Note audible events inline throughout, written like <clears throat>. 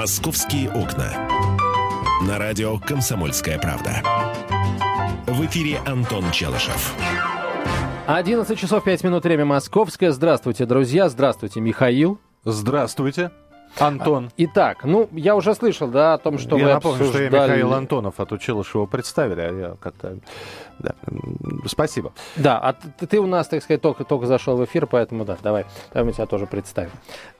«Московские окна». На радио «Комсомольская правда». В эфире Антон Челышев. 11 часов 5 минут, время московское. Здравствуйте, друзья. Здравствуйте, Михаил. Здравствуйте. Антон. Итак, ну, я уже слышал, да, о том, что я вы напомню, обсуждали... что я Михаил Антонов, а тут его представили, а я как-то... Да. Спасибо. Да, а ты, ты у нас, так сказать, только, только зашел в эфир, поэтому да, давай, давай мы тебя тоже представим.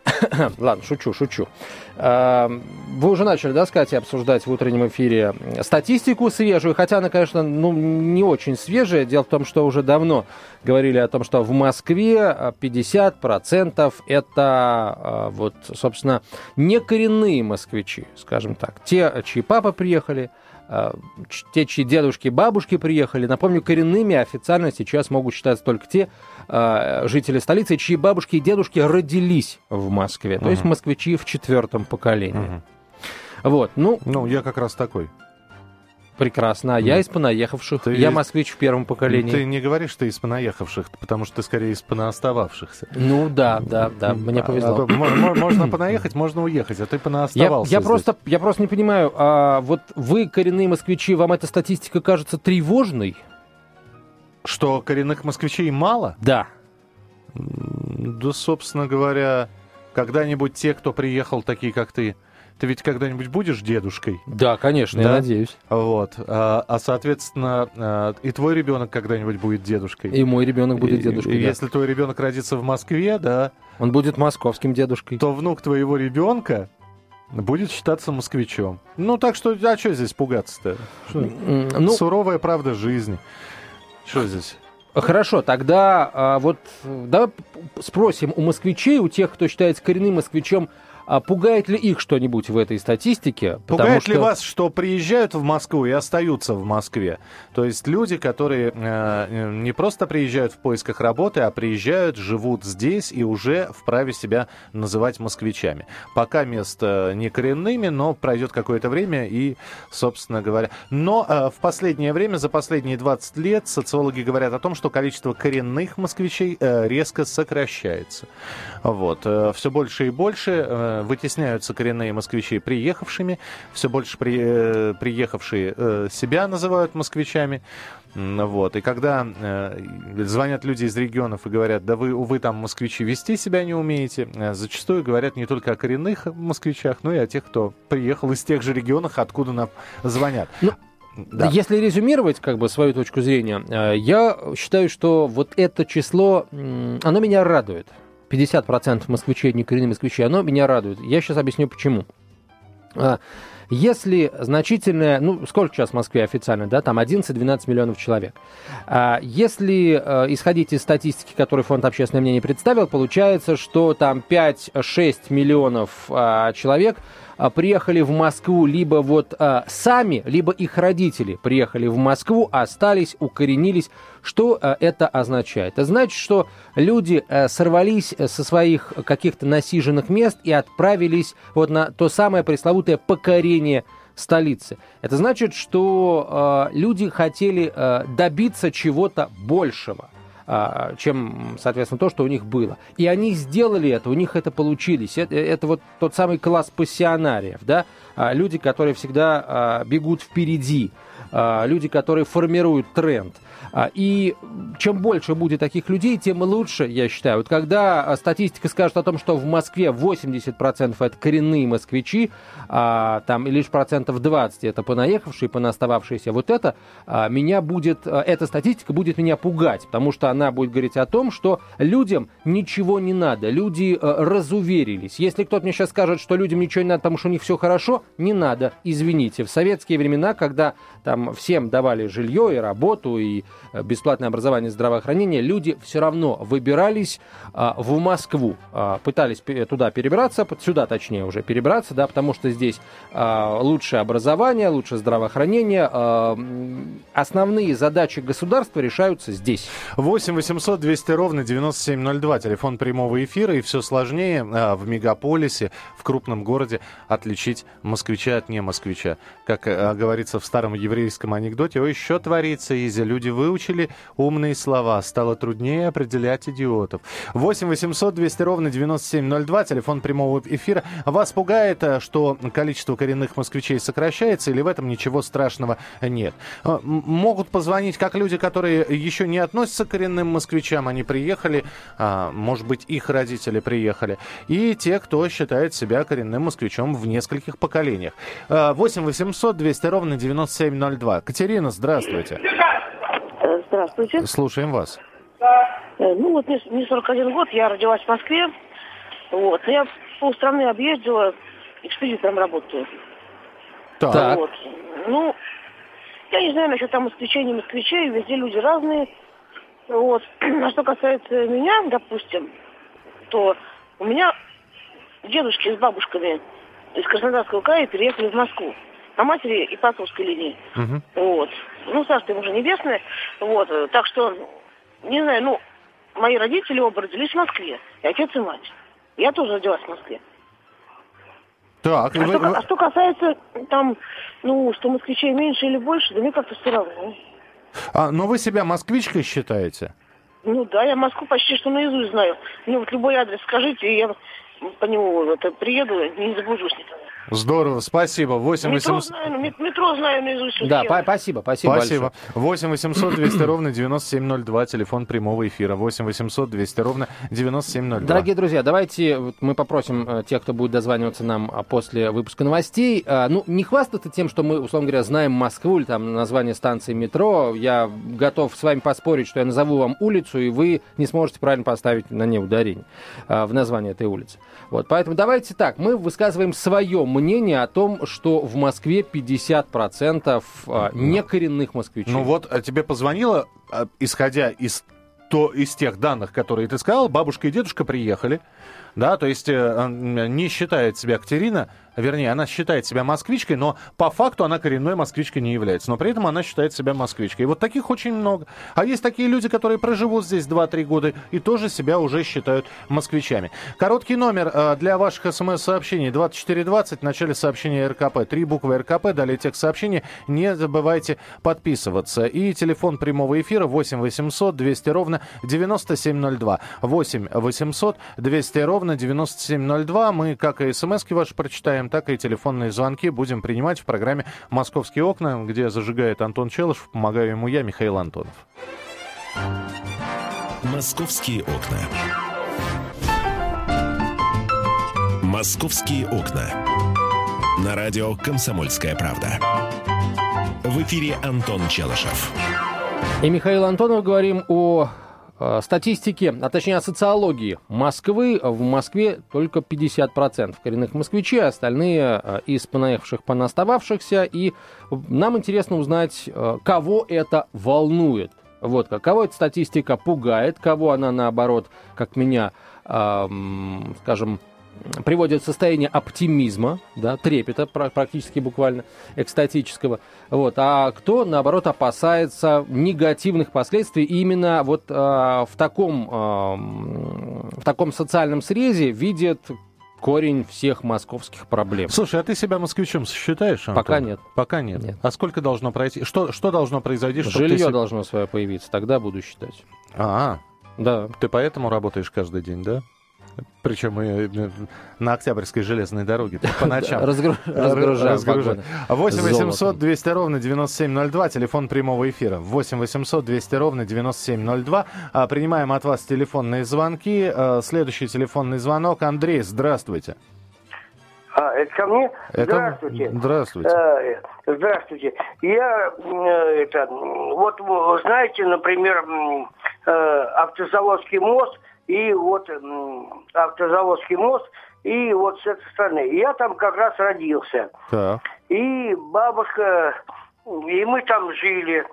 <coughs> Ладно, шучу, шучу. А, вы уже начали, да, сказать, обсуждать в утреннем эфире статистику свежую, хотя она, конечно, ну, не очень свежая. Дело в том, что уже давно говорили о том, что в Москве 50% это а, вот, собственно, не коренные москвичи, скажем так. Те, чьи папы приехали, те, чьи дедушки и бабушки приехали. Напомню, коренными официально сейчас могут считаться только те э, жители столицы, чьи бабушки и дедушки родились в Москве. То uh-huh. есть москвичи в четвертом поколении. Uh-huh. Вот, ну... Ну, я как раз такой. Прекрасно. А я из понаехавших. Ты, я москвич в первом поколении. Ты не говоришь, что из понаехавших, потому что ты скорее из поноостававшихся. Ну да, да, да. Мне повезло. А, а, можно понаехать, можно уехать, а ты понооставался. Я, я, просто, я просто не понимаю, а вот вы, коренные москвичи, вам эта статистика кажется тревожной? Что коренных москвичей мало? Да. Да, собственно говоря, когда-нибудь те, кто приехал, такие как ты, ты ведь когда-нибудь будешь дедушкой? Да, конечно, да? я надеюсь. Вот. А, а соответственно, а, и твой ребенок когда-нибудь будет дедушкой. И мой ребенок будет дедушкой. И, да. Если твой ребенок родится в Москве, да. Он будет московским дедушкой. То внук твоего ребенка будет считаться москвичом. Ну, так что, а что здесь пугаться-то? Ну, Суровая правда жизни. Что здесь? Хорошо, тогда а, вот давай спросим у москвичей, у тех, кто считается коренным москвичом, а пугает ли их что-нибудь в этой статистике? Пугает что... ли вас, что приезжают в Москву и остаются в Москве? То есть люди, которые э, не просто приезжают в поисках работы, а приезжают, живут здесь и уже вправе себя называть москвичами. Пока место не коренными, но пройдет какое-то время и, собственно говоря... Но э, в последнее время, за последние 20 лет, социологи говорят о том, что количество коренных москвичей э, резко сокращается. Вот. Э, все больше и больше э, вытесняются коренные москвичи приехавшими, все больше при, э, приехавшие э, себя называют москвичами. Вот. И когда э, звонят люди из регионов и говорят, да вы, увы, там москвичи вести себя не умеете, э, зачастую говорят не только о коренных москвичах, но и о тех, кто приехал из тех же регионов, откуда нам звонят. Ну... Да. Если резюмировать как бы свою точку зрения, я считаю, что вот это число, оно меня радует. 50% москвичей, не коренные москвичи, оно меня радует. Я сейчас объясню почему. А, если значительное, ну, сколько сейчас в Москве официально, да, там 11-12 миллионов человек. А, если э, исходить из статистики, которую Фонд общественное мнение представил, получается, что там 5-6 миллионов а, человек приехали в Москву либо вот а, сами, либо их родители приехали в Москву, остались, укоренились. Что а, это означает? Это значит, что люди а, сорвались со своих каких-то насиженных мест и отправились вот на то самое пресловутое покорение столицы. Это значит, что э, люди хотели э, добиться чего-то большего. А, чем, соответственно, то, что у них было. И они сделали это, у них это получились. Это, это вот тот самый класс пассионариев, да, а, люди, которые всегда а, бегут впереди, люди, которые формируют тренд – и чем больше будет таких людей, тем лучше, я считаю. Вот когда статистика скажет о том, что в Москве 80% это коренные москвичи, а, там лишь процентов 20 это понаехавшие, понастававшиеся, вот это меня будет, эта статистика будет меня пугать, потому что она будет говорить о том, что людям ничего не надо, люди разуверились. Если кто-то мне сейчас скажет, что людям ничего не надо, потому что у них все хорошо, не надо, извините. В советские времена, когда там всем давали жилье и работу, и Э, бесплатное образование и здравоохранение, люди все равно выбирались а, в Москву, а, пытались туда перебраться, сюда точнее уже перебраться, да, потому что здесь а, лучшее образование, лучшее здравоохранение, а, основные задачи государства решаются здесь. 8 8 800 200 ровно 9702, телефон прямого эфира, и все сложнее а, в мегаполисе, в крупном городе отличить москвича от не москвича. Как а, говорится в старом еврейском анекдоте, ой, еще творится, Изя, люди выучили умные слова, стало труднее определять идиотов. 8 800 200 ровно 9702, телефон прямого эфира. Вас пугает, а, что количество коренных москвичей сокращается, или в этом ничего страшного нет? А, могут позвонить как люди, которые еще не относятся к коренным москвичам, они приехали, а, может быть, их родители приехали, и те, кто считает себя коренным москвичом в нескольких поколениях. 8 800 200 ровно 9702. Катерина, здравствуйте. Здравствуйте. Слушаем вас. Э, Ну вот мне, мне 41 год, я родилась в Москве. Вот. Я полстраны объездила, экспедитором работаю. Так. Так. Вот. Ну, я не знаю насчет там москвичей, не москвичей, везде люди разные. Вот. <clears throat> А что касается меня, допустим, то у меня дедушки с бабушками из Краснодарского края переехали в Москву. На матери и по отцовской линии. Мгм. Вот. Ну, царство уже небесное. Вот. Так что, не знаю, ну, мои родители оба родились в Москве. И отец, и мать. Я тоже родилась в Москве. Так, А, вы- что, а что касается там, ну, что москвичей меньше или больше, да мне как-то все равно. А, но вы себя москвичкой считаете? Ну да, я Москву почти что наизусть знаю. Мне вот любой адрес скажите, и я по нему это, приеду, не заблужусь никогда. Здорово, спасибо. 8 Метро 800... знаю, ну, мет- метро знаю наизусть. Да, па- спасибо, спасибо, Спасибо. большое. 8 800 200 ровно 9702, телефон прямого эфира. 8 800 200 ровно 9702. Дорогие друзья, давайте мы попросим э, тех, кто будет дозваниваться нам а, после выпуска новостей, а, ну, не хвастаться тем, что мы, условно говоря, знаем Москву или там название станции метро. Я готов с вами поспорить, что я назову вам улицу, и вы не сможете правильно поставить на ней ударение а, в названии этой улицы. Вот, поэтому давайте так, мы высказываем свое мнение о том, что в Москве 50% а, некоренных москвичей. Ну вот, а тебе позвонила, а, исходя из, то, из тех данных, которые ты сказал, бабушка и дедушка приехали, да, то есть э, не считает себя Катерина, вернее, она считает себя москвичкой, но по факту она коренной москвичкой не является, но при этом она считает себя москвичкой. И вот таких очень много. А есть такие люди, которые проживут здесь 2-3 года и тоже себя уже считают москвичами. Короткий номер э, для ваших смс-сообщений 2420, в начале сообщения РКП. Три буквы РКП, далее текст сообщения. Не забывайте подписываться. И телефон прямого эфира 8 800 200 ровно 9702. 8 800 200 ровно 9702. Мы как и смс ваши прочитаем, так и телефонные звонки будем принимать в программе «Московские окна», где зажигает Антон Челышев. Помогаю ему я, Михаил Антонов. «Московские окна». «Московские окна». На радио «Комсомольская правда». В эфире Антон Челышев. И Михаил Антонов говорим о э, статистике, а точнее о социологии Москвы. В Москве только 50% коренных москвичей, а остальные э, из понаехавших, понастававшихся. И нам интересно узнать, э, кого это волнует. Вот как. Кого эта статистика пугает, кого она, наоборот, как меня, эм, скажем, приводит в состояние оптимизма, да, трепета пра- практически буквально, экстатического. Вот. А кто, наоборот, опасается негативных последствий именно вот а, в, таком, м, в таком социальном срезе видит корень всех московских проблем. Слушай, а ты себя москвичом считаешь, Антон? Пока нет. Пока нет. Нет. А сколько должно пройти? Что, что должно произойти, чтобы Жилье ты... должно свое появиться, тогда буду считать. А, Да. ты поэтому работаешь каждый день, да? Причем и э, на Октябрьской железной дороге, по <laughs> ночам. Разгру- разгружаем Разгружаем. вагоны 8 800 золотом. 200 ровно 9702, телефон прямого эфира. 8 800 200 ровно 9702. А, Принимаем от вас телефонные звонки. А, Следующий телефонный звонок. Андрей, здравствуйте. А, это ко мне? Это- Здравствуйте. Здравствуйте. Э, Здравствуйте. Я, э, это, вот знаете, например, э, автозаводский мост и вот м, автозаводский мост и вот с этой стороны. Я там как раз родился. Так. И бабушка, и мы там жили.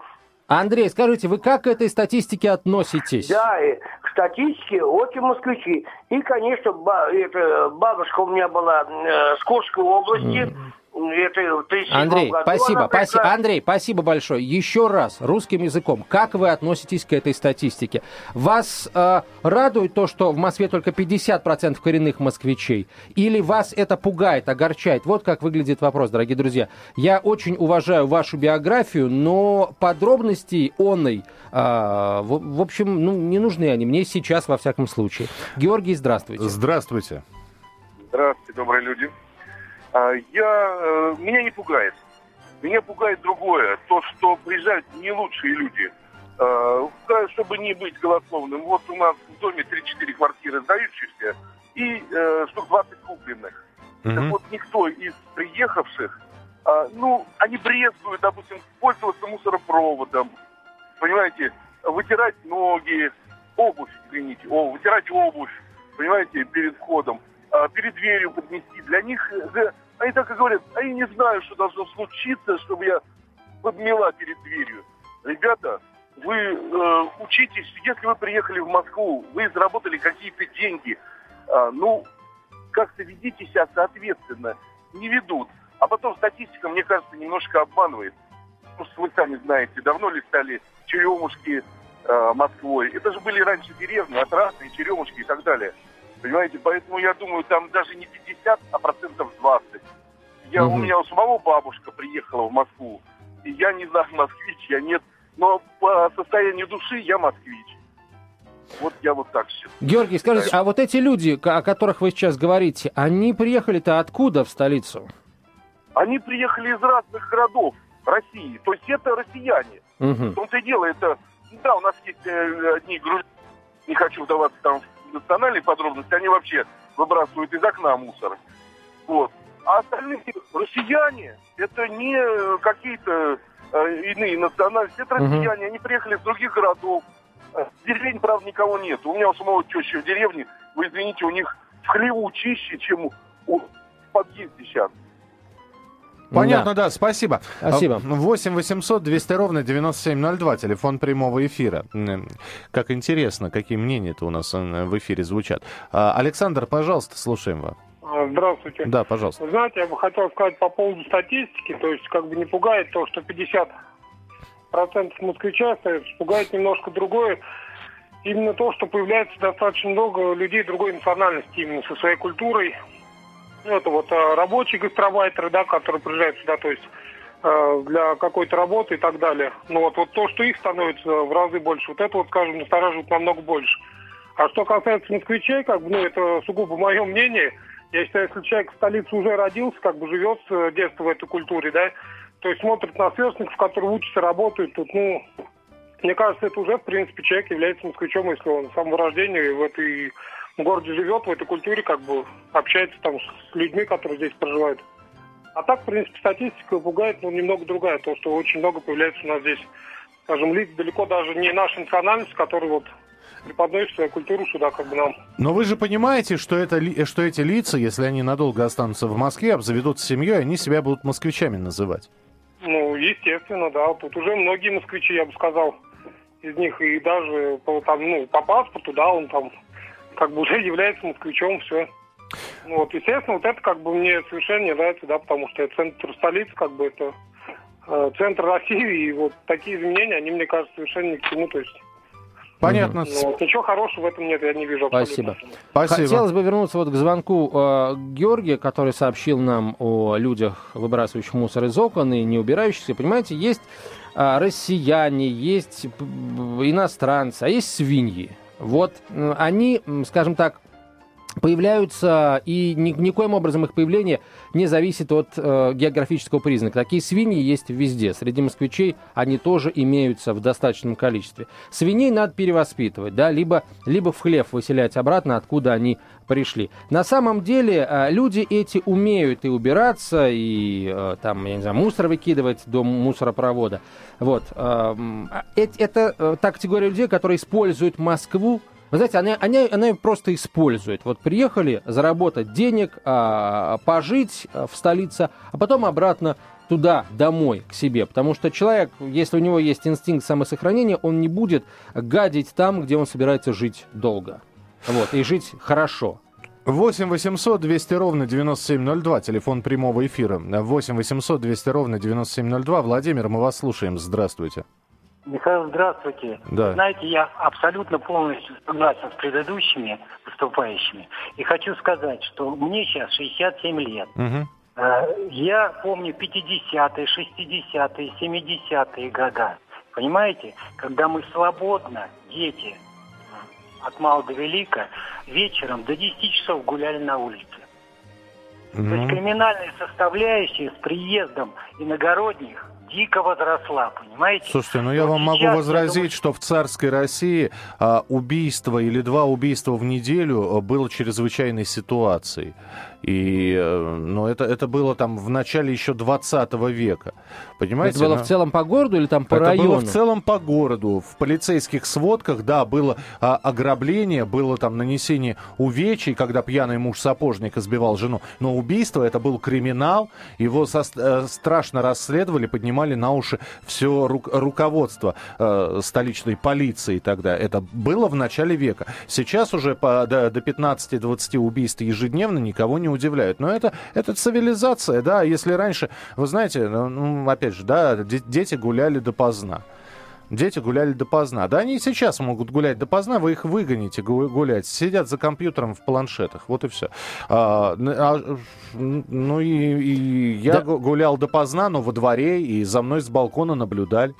Андрей, скажите, вы как к этой статистике относитесь? Да, и к статистике очень москвичи. И, конечно, ба- это, бабушка у меня была э, с Курской области. Это, Андрей, году спасибо, спасибо. Андрей, спасибо большое. Еще раз, русским языком, как вы относитесь к этой статистике? Вас э, радует то, что в Москве только 50% коренных москвичей? Или вас это пугает, огорчает? Вот как выглядит вопрос, дорогие друзья. Я очень уважаю вашу биографию, но подробностей онной, э, в, в общем, ну, не нужны они мне сейчас, во всяком случае. Георгий, здравствуйте. Здравствуйте. Здравствуйте, добрые люди. А, я, э, меня не пугает. Меня пугает другое. То, что приезжают не лучшие люди. А, чтобы не быть голословным. Вот у нас в доме 3-4 квартиры сдающихся и э, штук 20 купленных. Mm-hmm. Так вот, никто из приехавших, а, ну, они брезгуют, допустим, пользоваться мусоропроводом. Понимаете, вытирать ноги, обувь, извините, о, вытирать обувь, понимаете, перед входом, перед дверью поднести. Для них э, они так и говорят, а я не знаю, что должно случиться, чтобы я подмела перед дверью. Ребята, вы э, учитесь, если вы приехали в Москву, вы заработали какие-то деньги, э, ну, как-то ведите себя соответственно, не ведут. А потом статистика, мне кажется, немножко обманывает. Потому вы сами знаете, давно ли стали черемушки э, Москвой. Это же были раньше деревни, отрасты, черемушки и так далее. Понимаете, поэтому я думаю, там даже не 50, а процентов 20. Я, угу. У меня у самого бабушка приехала в Москву, и я не знаю, <laughs> москвич я нет, но по состоянию души я москвич. Вот я вот так считаю. Георгий, скажите, а вот эти люди, о которых вы сейчас говорите, они приехали-то откуда в столицу? Они приехали из разных городов России. То есть это россияне. Угу. В том-то и дело, это... Да, у нас есть э, одни грузины, не хочу вдаваться там в национальные подробности, они вообще выбрасывают из окна мусор. Вот. А остальные россияне, это не какие-то э, иные национальности, это россияне, они приехали из других городов. Э, деревне, правда, никого нет. У меня у самого тещи в деревне, вы извините, у них в хлеву чище, чем у, в подъезде сейчас. Понятно, да. да, спасибо. Спасибо. 8 800 200 ровно 9702, телефон прямого эфира. Как интересно, какие мнения-то у нас э, в эфире звучат. А, Александр, пожалуйста, слушаем вас. А, здравствуйте. Да, пожалуйста. Вы знаете, я бы хотел сказать по поводу статистики, то есть как бы не пугает то, что 50% москвичей остается, пугает немножко другое. Именно то, что появляется достаточно много людей другой национальности, именно со своей культурой, ну, это вот э, рабочие гастробайтеры, да, которые приезжают сюда, то есть э, для какой-то работы и так далее. Ну вот, вот то, что их становится в разы больше, вот это вот, скажем, настораживает намного больше. А что касается москвичей, как бы, ну, это сугубо мое мнение. Я считаю, если человек в столице уже родился, как бы живет с детства в этой культуре, да, то есть смотрит на сверстников, которые учатся, работают, тут, ну, мне кажется, это уже, в принципе, человек является москвичом, если он с самого рождения в этой в городе живет, в этой культуре как бы общается там с людьми, которые здесь проживают. А так, в принципе, статистика пугает, но немного другая. То, что очень много появляется у нас здесь, скажем, лиц далеко даже не наша национальность, которые вот преподносят свою культуру сюда как бы нам. Но вы же понимаете, что, это, что эти лица, если они надолго останутся в Москве, обзаведутся семьей, они себя будут москвичами называть? Ну, естественно, да. Тут уже многие москвичи, я бы сказал, из них и даже по, там, ну, по паспорту, да, он там как бы уже <laughs> является москвичом, все. Ну, вот, естественно, вот это как бы мне совершенно не нравится, да, потому что это центр столицы, как бы это э, центр России, и вот такие изменения, они, мне кажется, совершенно ни к чему, то есть Понятно. Ну, вот, ничего хорошего в этом нет, я не вижу абсолютно. Спасибо. Спасибо. Хотелось бы вернуться вот к звонку э, Георгия, который сообщил нам о людях, выбрасывающих мусор из окон и не убирающихся. Понимаете, есть э, россияне, есть иностранцы, а есть свиньи. Вот они, скажем так, появляются, и ни, никоим образом их появление не зависит от э, географического признака. Такие свиньи есть везде. Среди москвичей они тоже имеются в достаточном количестве. Свиней надо перевоспитывать, да, либо, либо в хлев выселять обратно, откуда они пришли. На самом деле э, люди эти умеют и убираться, и э, там, я не знаю, мусор выкидывать до мусоропровода. Вот. Э, это э, та категория людей, которые используют Москву вы знаете, они, они, они просто используют. Вот приехали заработать денег, а, пожить а, в столице, а потом обратно туда, домой, к себе. Потому что человек, если у него есть инстинкт самосохранения, он не будет гадить там, где он собирается жить долго. Вот, и жить хорошо. 8 800 200 ровно 9702, телефон прямого эфира. 8 800 200 ровно 9702. Владимир, мы вас слушаем. Здравствуйте. Михаил, здравствуйте. Да. Знаете, я абсолютно полностью согласен с предыдущими выступающими. И хочу сказать, что мне сейчас 67 лет. Э, Я помню 50-е, 60-е, 70-е года. Понимаете? Когда мы свободно, дети, от мала до велика, вечером до 10 часов гуляли на улице. То есть криминальная составляющая с приездом иногородних дико возросла, понимаете? Слушайте, ну я Вот вам могу возразить, думаю, что в царской России а, убийство или два убийства в неделю а, было чрезвычайной ситуацией. И, э, ну, это, это было там в начале еще 20 века. Понимаете? Это было Ну, в целом по городу или там по Это району? было в целом по городу. В полицейских сводках, да, было а, ограбление, было там нанесение увечий, когда пьяный муж сапожник избивал жену. Но убийство это был криминал. Его со- э, страшно расследовали, поднимали на уши все руководство э, столичной полиции тогда. Это было в начале века. Сейчас уже по, до, до 15-20 убийств ежедневно никого не удивляют. Но это, это цивилизация, да. Если раньше, вы знаете, ну, ну, опять же, да, де- дети гуляли допоздна. Дети гуляли допоздна. Да они и сейчас могут гулять допоздна, вы их выгоните гу- гулять. Сидят за компьютером в планшетах. Вот и все. А, а, ну и, и я Да. гу- гулял допоздна, но во дворе, и за мной с балкона наблюдали.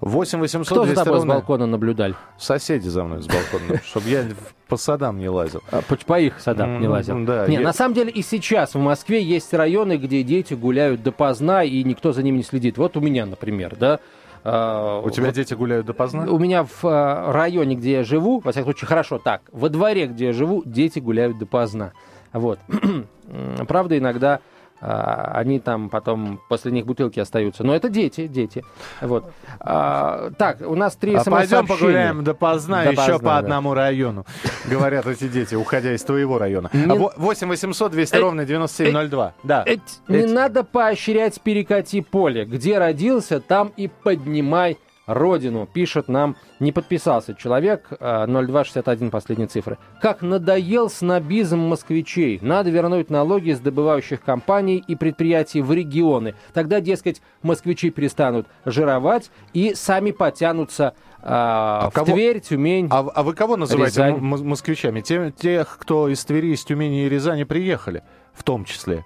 8 800 Кто за 200 тобой с ровно- балкона наблюдали? Соседи за мной с балкона, <laughs> чтобы я по садам не лазил. А, По, их садам не лазил. да, не, на самом деле и сейчас в Москве есть районы, где дети гуляют допоздна, и никто за ними не следит. Вот у меня, например, да. а, У тебя вот дети гуляют допоздна? У меня в а, районе, где я живу, во всяком случае, хорошо так, во дворе, где я живу, дети гуляют допоздна. Вот. <clears throat> Правда, иногда они там потом после них бутылки остаются. Но это дети, дети. Вот. А, так, у нас три А пойдем погуляем допоздна, Допоздна, еще по да. одному району. <laughs> Говорят эти дети, уходя из твоего района. Не- А во- 8 800 200 Э, ровно 9702. Да. Эть, не надо поощрять перекати поле. Где родился, там и поднимай родину, пишет нам, не подписался человек, э, 0261 последние цифры. Как надоел снобизм москвичей. Надо вернуть налоги с добывающих компаний и предприятий в регионы. Тогда, дескать, москвичи перестанут жировать и сами потянутся э, в кого- Тверь, Тюмень. А, а вы кого называете Рязань. москвичами? Те- тех, кто из Твери, из Тюмени и Рязани приехали, в том числе.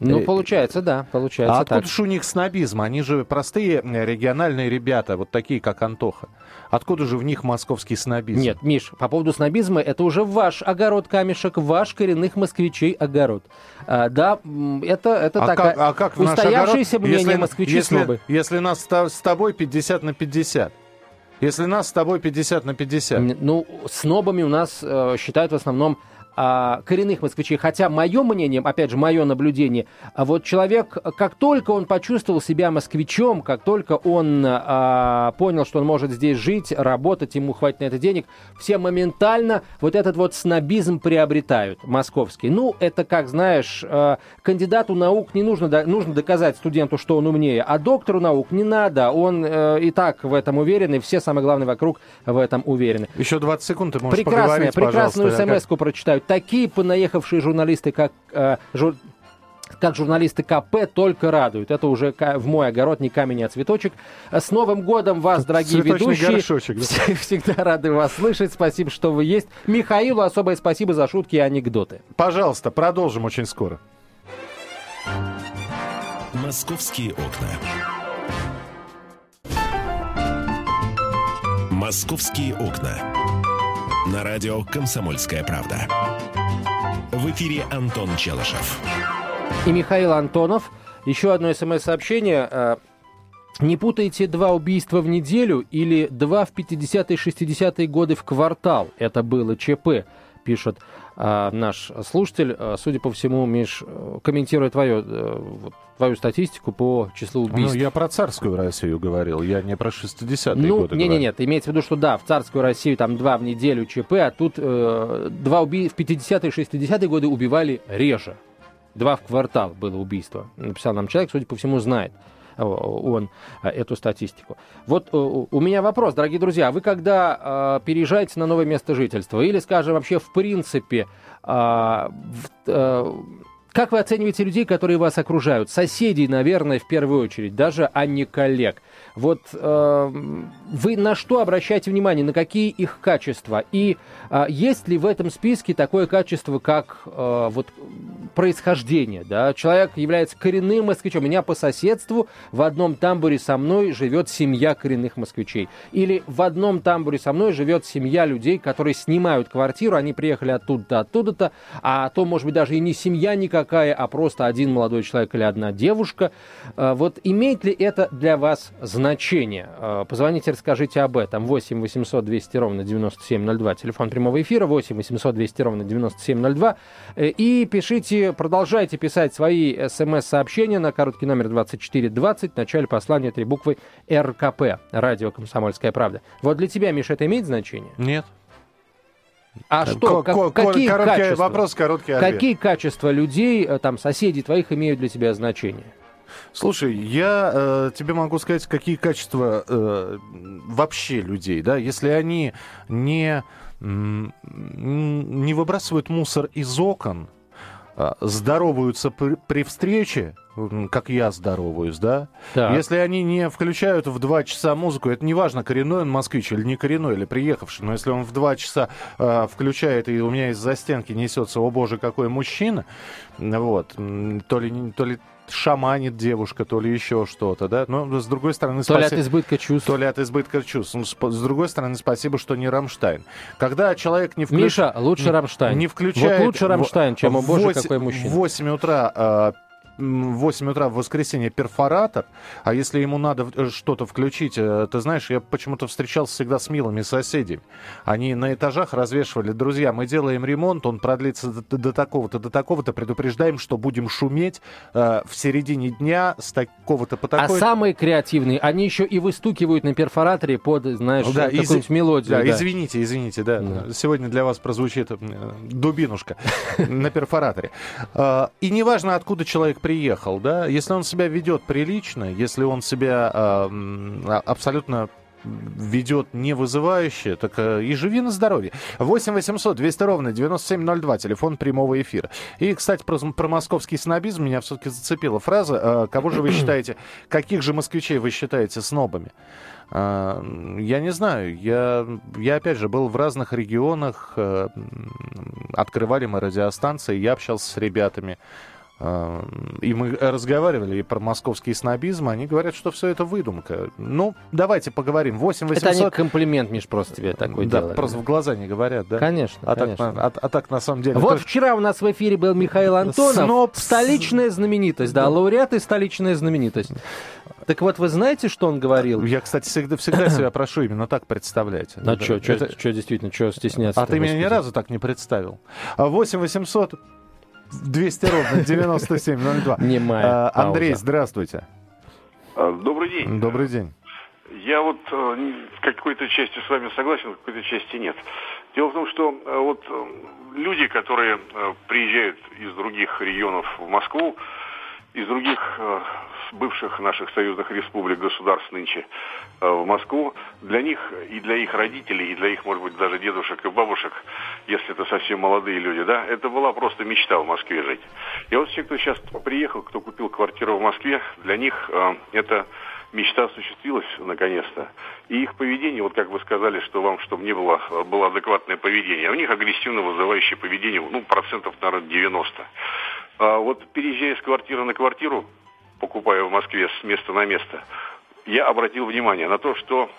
Ну, э, получается, да, получается А так. откуда же у них снобизм? Они же простые э, региональные ребята, вот такие, как Антоха. Откуда же в них московский снобизм? Нет, Миш, по поводу снобизма, это уже ваш огород камешек, ваш коренных москвичей огород. А, да, это, это А такая как, а как устоявшееся огород, мнение если, москвичи если, снобы. если нас с тобой 50 на 50? Если нас с тобой 50 на 50? М, Ну, снобами у нас э, считают в основном а, коренных москвичей. Хотя, мое мнение, опять же, мое наблюдение, а вот человек, как только он почувствовал себя москвичом, как только он а, понял, что он может здесь жить, работать, ему хватит на это денег, все моментально вот этот вот снобизм приобретают московский. Ну, это, как знаешь, э, кандидату наук не нужно, нужно доказать студенту, что он умнее, а доктору наук не надо, он э, и так в этом уверен, и все, самое главное, вокруг в этом уверены. Еще 20 секунд, ты можешь Прекрасная, поговорить, прекрасную смс-ку прочитаю. Такие понаехавшие журналисты, как, э, жур- как журналисты КП, только радуют. Это уже в мой огород не камень, а цветочек. С Новым годом вас, дорогие Цветочный ведущие. горшочек, да? Все- Всегда рады вас слышать. Спасибо, что вы есть. Михаилу особое спасибо за шутки и анекдоты. Пожалуйста, продолжим очень скоро. Московские окна. Московские окна. На радио «Комсомольская правда». В эфире Антон Челышев. И Михаил Антонов. Еще одно смс-сообщение. Э, Не путайте два убийства в неделю или два в 50-е 60-е годы в квартал. Это было ЧП, пишет наш слушатель. Э, Судя по всему, Миш, э, комментируя твою, э, твою статистику по числу убийств. Ну, я про царскую Россию говорил, я не про 60-е Ну, годы не, не, говорю. нет, имеется в виду, что да, в царскую Россию там два в неделю ЧП, а тут э, два уби... в 50-е 60-е годы убивали реже. Два в квартал было убийство. Написал нам человек, судя по всему, знает. Он эту статистику. Вот у меня вопрос, дорогие друзья, вы когда переезжаете на новое место жительства или, скажем, вообще в принципе, как вы оцениваете людей, которые вас окружают? Соседей, наверное, в первую очередь, даже, а не коллег. Вот э, вы на что обращаете внимание, на какие их качества? И э, есть ли в этом списке такое качество, как э, вот происхождение? Да? Человек является коренным москвичом. У меня по соседству в одном тамбуре со мной живет семья коренных москвичей. Или в одном тамбуре со мной живет семья людей, которые снимают квартиру, они приехали оттуда-то, оттуда-то, а то, может быть, даже и не семья никакая, а просто один молодой человек или одна девушка. Э, вот имеет ли это для вас значение? Э, позвоните, расскажите об этом. 8 800 200 ровно 9702. Телефон прямого эфира 8 800 200 ровно 9702. Э, и пишите, продолжайте писать свои смс-сообщения на короткий номер 2420. В начале послания три буквы РКП. Радио «Комсомольская правда». Вот для тебя, Миша, это имеет значение? Нет. А что, как, какие короткий качества? Вопрос, короткий ответ. Какие качества людей, э, там, соседей твоих имеют для тебя значение? Слушай, я э, тебе могу сказать, какие качества э, вообще людей, да, если они не, не выбрасывают мусор из окон, э, здороваются при, встрече, как я здороваюсь, да? Так. Если они не включают в два часа музыку, это не важно, коренной он москвич или не коренной, или приехавший, но если он в два часа э, включает, и у меня из-за стенки несется, о боже, какой мужчина, вот, то ли, то ли шаманит девушка, то ли еще что-то, да. Но с другой стороны... То спаси... ли от избытка чувств. То ли от избытка чувств. Ну, с другой стороны, спасибо, что не Рамштайн. Когда человек не включает... Миша, лучше Рамштайн. Не включает... Вот лучше Рамштайн, чем, о боже, 8, какой мужчина. В 8 утра а, в 8 утра в воскресенье перфоратор, а если ему надо э, что-то включить, э, ты знаешь, я почему-то встречался всегда с милыми соседями. Они на этажах развешивали, друзья, мы делаем ремонт, он продлится до, до такого-то, до такого-то, предупреждаем, что будем шуметь э, в середине дня с такого-то по такой... А самые креативные, они еще и выстукивают на перфораторе под, знаешь, да, какую-нибудь из... мелодию. Да, да, извините, извините, да. да. Сегодня для вас прозвучит э, дубинушка <laughs> на перфораторе. И неважно, откуда человек приехал, да, если он себя ведет прилично, если он себя э, абсолютно ведет не вызывающе, так э, и живи на здоровье. 8 800 200 ровно 9702, телефон прямого эфира. И, кстати, про, про московский снобизм меня все-таки зацепила фраза. Э, кого же вы считаете, каких же москвичей вы считаете снобами? Я не знаю. Я, я, опять же, был в разных регионах, э, открывали мы радиостанции, я общался с ребятами. И мы разговаривали и про московский снобизм. Они говорят, что все это выдумка. Ну, давайте поговорим. 8 800... Это не комплимент, Миш, просто тебе такой да, делает. просто в глаза не говорят, да? Конечно, а конечно. Так, а, а так на самом деле... Вот то... вчера у нас в эфире был Михаил Антонов. Сноб... Столичная знаменитость, да, лауреат и столичная знаменитость. Так вот, вы знаете, что он говорил? Я, кстати, всегда, всегда <coughs> себя прошу именно так представлять. Ну что, это... действительно, что стесняться? А ты меня ни разу так не представил. 8 800 200 ровно 9702. <laughs> Немая а, Андрей, здравствуйте. А, добрый день. Добрый день. Я вот э, в какой-то части с вами согласен, в какой-то части нет. Дело в том, что э, вот э, люди, которые приезжают из других регионов в Москву, из других бывших наших союзных республик, государств нынче э, в Москву, для них и для их родителей, и для их, может быть, даже дедушек и бабушек, если это совсем молодые люди, да, это была просто мечта в Москве жить. И вот все, кто сейчас приехал, кто купил квартиру в Москве, для них э, это мечта осуществилась наконец-то. И их поведение, вот как вы сказали, что вам, чтобы не было, было адекватное поведение, у них агрессивно вызывающее поведение, ну, процентов, наверное, 90. А вот переезжая с квартиры на квартиру, покупая в Москве с места на место, я обратил внимание на то, что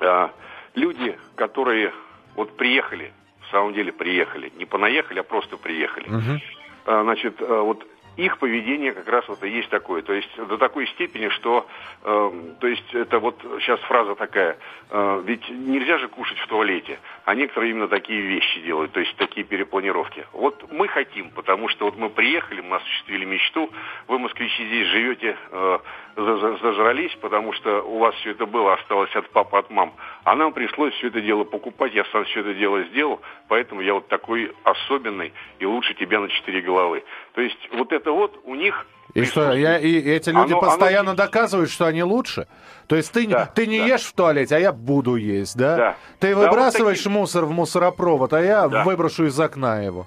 э, люди, которые вот приехали, в самом деле приехали, не понаехали, а просто приехали, uh-huh. э, значит, э, вот их поведение как раз вот и есть такое. То есть до такой степени, что, э, то есть это вот сейчас фраза такая, э, ведь нельзя же кушать в туалете, а некоторые именно такие вещи делают, то есть такие перепланировки. Вот мы хотим, потому что вот мы приехали, мы осуществили мечту, вы, москвичи, здесь живете, э, зажрались, потому что у вас все это было, осталось от папы, от мам, а нам пришлось все это дело покупать, я сам все это дело сделал, поэтому я вот такой особенный и лучше тебя на четыре головы. То есть вот это вот у них И что, я, и эти люди Оно- постоянно оно- доказывают, что они лучше? То есть ты, не- Да, ты не да. ешь в туалете, а я буду есть, да? Да. Ты Да, вот выбрасываешь такие. мусор в мусоропровод, а я Да. выброшу из окна его.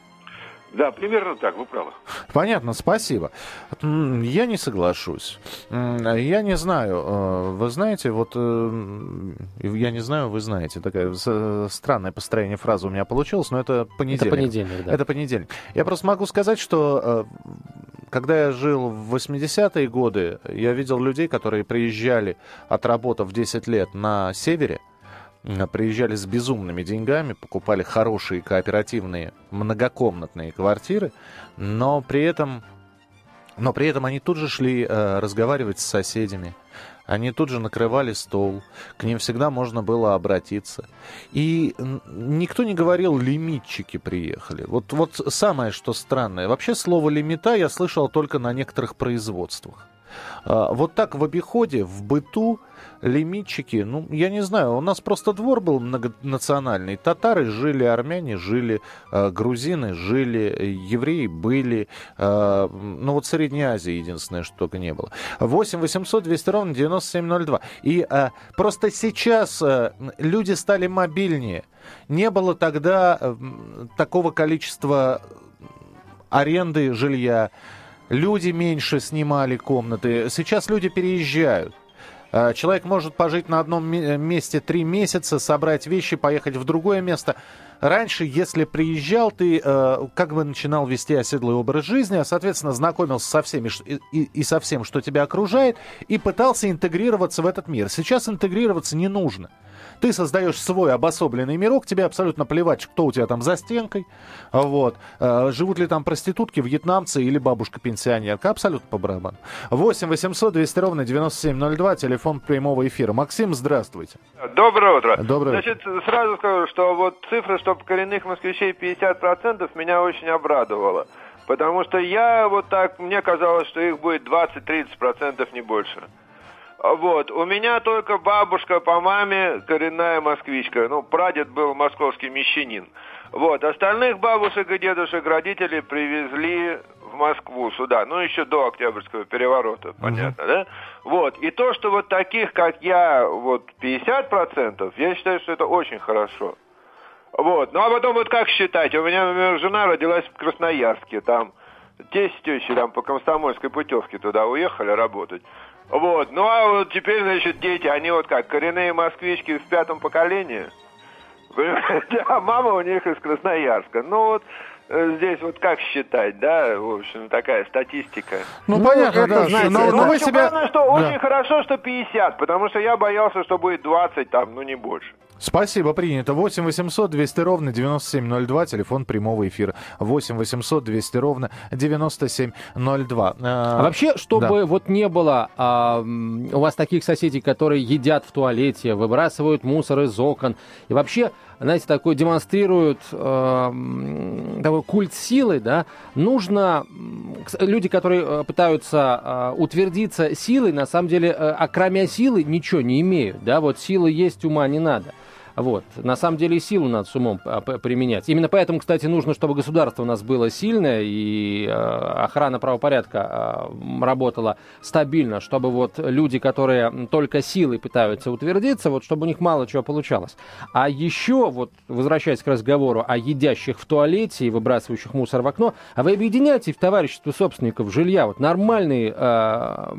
Да, примерно так, вы правы. Понятно, спасибо. Я не соглашусь. М, Я не знаю. э, Вы знаете, вот э, я не знаю, вы знаете, такая с- странное построение фразы у меня получилось, но это понедельник. Это понедельник, да. Это понедельник. Я просто могу сказать, что э, когда я жил в 80-е годы, я видел людей, которые приезжали, отработав 10 лет на севере, приезжали с безумными деньгами, покупали хорошие кооперативные многокомнатные квартиры, но при этом, но при этом они тут же шли э, разговаривать с соседями. Они тут же накрывали стол, к ним всегда можно было обратиться. И никто не говорил, лимитчики приехали. Вот, вот самое, что странное. Вообще слово лимита я слышал только на некоторых производствах. А, Вот так в обиходе, в быту лимитчики, ну, я не знаю, у нас просто двор был многонациональный. Татары жили, армяне жили, э, грузины жили, евреи были. э, Ну, вот Средняя Азия единственное, что только не было. 8 800 200 ровно 9702. И просто сейчас люди стали мобильнее. Не было тогда такого количества аренды жилья. Люди меньше снимали комнаты. Сейчас люди переезжают. Э, Человек может пожить на одном ме- месте три месяца, собрать вещи, поехать в другое место. Раньше, если приезжал, ты э, как бы начинал вести оседлый образ жизни, а, соответственно, знакомился со всеми и- и со всем, что тебя окружает, и пытался интегрироваться в этот мир. Сейчас интегрироваться не нужно. Ты создаешь свой обособленный мирок, тебе абсолютно плевать, кто у тебя там за стенкой, вот. Э, живут ли там проститутки, вьетнамцы или бабушка-пенсионерка, абсолютно по барабану. 8 800 200 ровно 9702, телефон прямого эфира. Максим, здравствуйте. Доброе утро. Доброе Значит, сразу скажу, что вот цифра, что коренных москвичей 50%, меня очень обрадовала. Потому что я вот так, мне казалось, что их будет 20-30%, не больше. Вот, у меня только бабушка по маме коренная москвичка. Ну, прадед был московский мещанин. Вот, остальных бабушек и дедушек родители привезли в Москву сюда, ну, еще до Октябрьского переворота, понятно, да? Вот, и то, что вот таких, как я, вот 50%, я считаю, что это очень хорошо. Вот, ну, а потом вот как считать? У меня, например, жена родилась в Красноярске, там, тесть с тещей там по комсомольской путевке туда уехали работать. Вот, ну, а вот теперь, значит, дети, они вот как, коренные москвички в пятом поколении? <laughs> Понимаете? А мама у них из Красноярска. Ну, вот здесь вот как считать, да, в общем, такая статистика. Ну, Ну, понятно, это, да. знаете, но, ну, но Ну, вы очень себя... главное, что Да. очень хорошо, что 50, потому что я боялся, что будет 20 там, ну не больше. Спасибо, принято. 8 800 200 ровно 9702, телефон прямого эфира. 8 800 200 ровно 9702. А вообще, чтобы вот не было а, у вас таких соседей, которые едят в туалете, выбрасывают мусор из окон, и вообще, знаете, такой демонстрируют а, м, такой культ силы, да, нужно... Люди, которые э, пытаются а, утвердиться силой, на самом деле, э, окромя силы ничего не имеют, да, вот силы есть, ума не надо. Вот. На самом деле силу надо с умом а, применять. Именно поэтому, кстати, нужно, чтобы государство у нас было сильное и э, охрана правопорядка м, работала стабильно, чтобы вот люди, которые только силой пытаются утвердиться, вот чтобы у них мало чего получалось. А еще, вот возвращаясь к разговору о едящих в туалете и выбрасывающих мусор в окно, а вы объединяете в товарищество собственников жилья, вот нормальные э,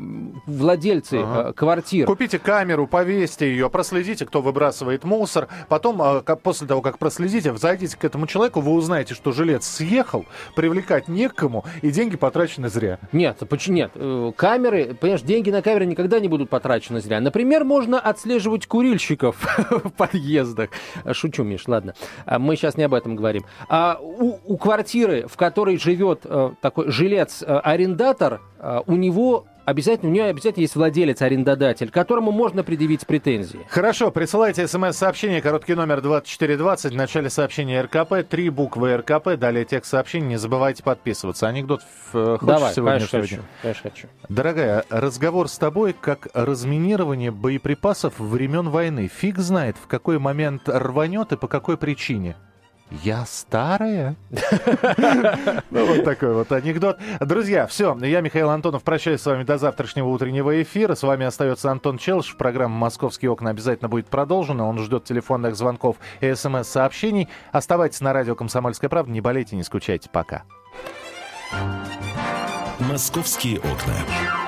владельцы Ага. э, квартир. Купите камеру, повесьте ее, проследите, кто выбрасывает мусор. Потом, э, как- после того, как проследите, зайдите к этому человеку, вы узнаете, что жилец съехал, привлекать не к кому, и деньги потрачены зря. Нет, почему нет? Э, Камеры, понимаешь, деньги на камеры никогда не будут потрачены зря. Например, можно отслеживать курильщиков <laughs> в подъездах. Шучу, Миш, ладно. А Мы сейчас не об этом говорим. А у, у квартиры, в которой живет э, такой жилец-арендатор, у него обязательно, у него обязательно есть владелец-арендодатель, которому можно предъявить претензии. Хорошо, присылайте смс-сообщение, короткий номер 2420, в начале сообщения РКП, три буквы РКП, далее текст сообщения, не забывайте подписываться. Анекдот э, хочешь Давай, сегодня? конечно, хочу. Конечно, хочу. Дорогая, разговор с тобой как разминирование боеприпасов времен войны. Фиг знает, в какой момент рванет и по какой причине. Я старая? <laughs> Ну, вот такой вот анекдот. Друзья, все, я, Михаил Антонов, прощаюсь с вами до завтрашнего утреннего эфира. С вами остается Антон Челш. Программа «Московские окна» обязательно будет продолжена. Он ждет телефонных звонков и смс-сообщений. Оставайтесь на радио «Комсомольская правда». Не болейте, не скучайте. Пока. «Московские окна».